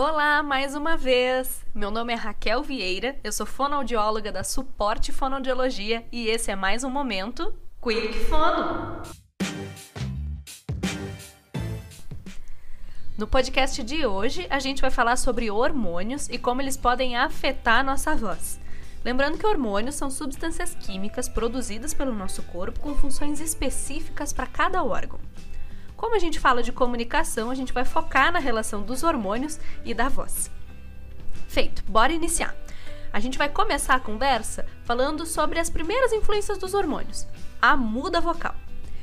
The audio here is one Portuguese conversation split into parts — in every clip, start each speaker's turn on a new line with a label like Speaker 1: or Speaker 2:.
Speaker 1: Olá, mais uma vez! Meu nome é Raquel Vieira, eu sou fonoaudióloga da Suporte Fonoaudiologia e esse é mais um momento Quick Fono. No podcast de hoje, a gente vai falar sobre hormônios e como eles podem afetar a nossa voz. Lembrando que hormônios são substâncias químicas produzidas pelo nosso corpo com funções específicas para cada órgão. Como a gente fala de comunicação, a gente vai focar na relação dos hormônios e da voz. Feito, bora iniciar. A gente vai começar a conversa falando sobre as primeiras influências dos hormônios, a muda vocal.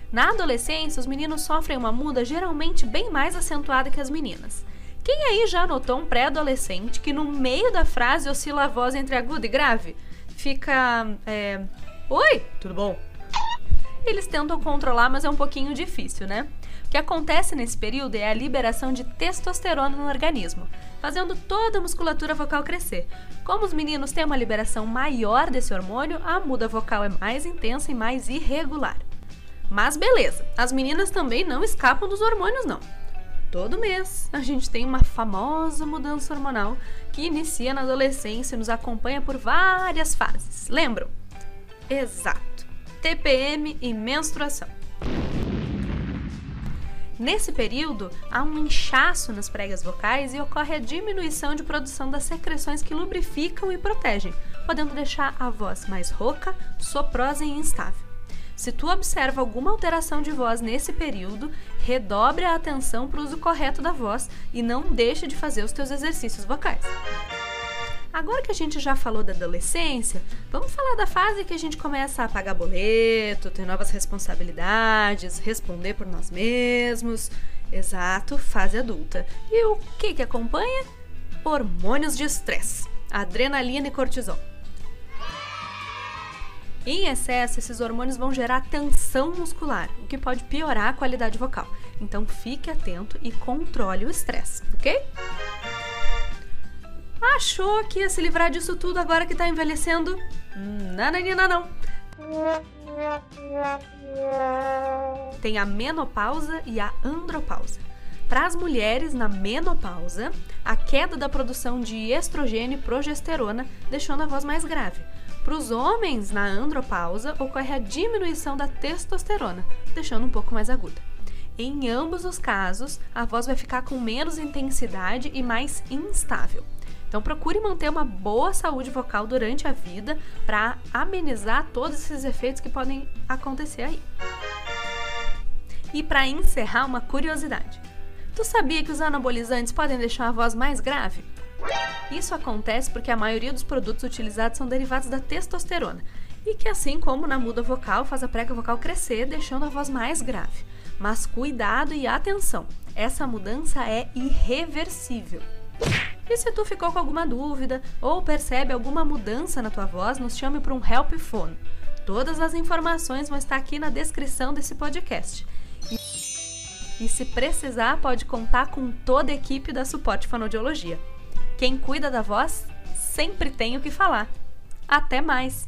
Speaker 1: Na adolescência, os meninos sofrem uma muda geralmente bem mais acentuada que as meninas. Quem aí já notou um pré-adolescente que no meio da frase oscila a voz entre aguda e grave? Fica. É, Oi, tudo bom? Eles tentam controlar, mas é um pouquinho difícil, né? Que acontece nesse período é a liberação de testosterona no organismo, fazendo toda a musculatura vocal crescer. Como os meninos têm uma liberação maior desse hormônio, a muda vocal é mais intensa e mais irregular. Mas beleza, as meninas também não escapam dos hormônios, não. Todo mês a gente tem uma famosa mudança hormonal que inicia na adolescência e nos acompanha por várias fases. Lembram? Exato. TPM e menstruação. Nesse período, há um inchaço nas pregas vocais e ocorre a diminuição de produção das secreções que lubrificam e protegem, podendo deixar a voz mais rouca, soprosa e instável. Se tu observa alguma alteração de voz nesse período, redobre a atenção para o uso correto da voz e não deixe de fazer os teus exercícios vocais. Agora que a gente já falou da adolescência, vamos falar da fase que a gente começa a pagar boleto, ter novas responsabilidades, responder por nós mesmos. Exato, fase adulta. E o que que acompanha? Hormônios de estresse, adrenalina e cortisol. Em excesso, esses hormônios vão gerar tensão muscular, o que pode piorar a qualidade vocal. Então fique atento e controle o estresse, ok? Achou que ia se livrar disso tudo agora que tá envelhecendo? Nananina não. Tem a menopausa e a andropausa. Para as mulheres na menopausa, a queda da produção de estrogênio e progesterona deixando a voz mais grave. Para os homens na andropausa, ocorre a diminuição da testosterona, deixando um pouco mais aguda. Em ambos os casos, a voz vai ficar com menos intensidade e mais instável. Então procure manter uma boa saúde vocal durante a vida para amenizar todos esses efeitos que podem acontecer aí. E para encerrar, uma curiosidade. Tu sabia que os anabolizantes podem deixar a voz mais grave? Isso acontece porque a maioria dos produtos utilizados são derivados da testosterona e que, assim como na muda vocal, faz a prega vocal crescer, deixando a voz mais grave. Mas cuidado e atenção, essa mudança é irreversível. E se tu ficou com alguma dúvida ou percebe alguma mudança na tua voz, nos chame para um Help Phone. Todas as informações vão estar aqui na descrição desse podcast. E, e se precisar, pode contar com toda a equipe da Suporte Fonoaudiologia. Quem cuida da voz sempre tem o que falar. Até mais!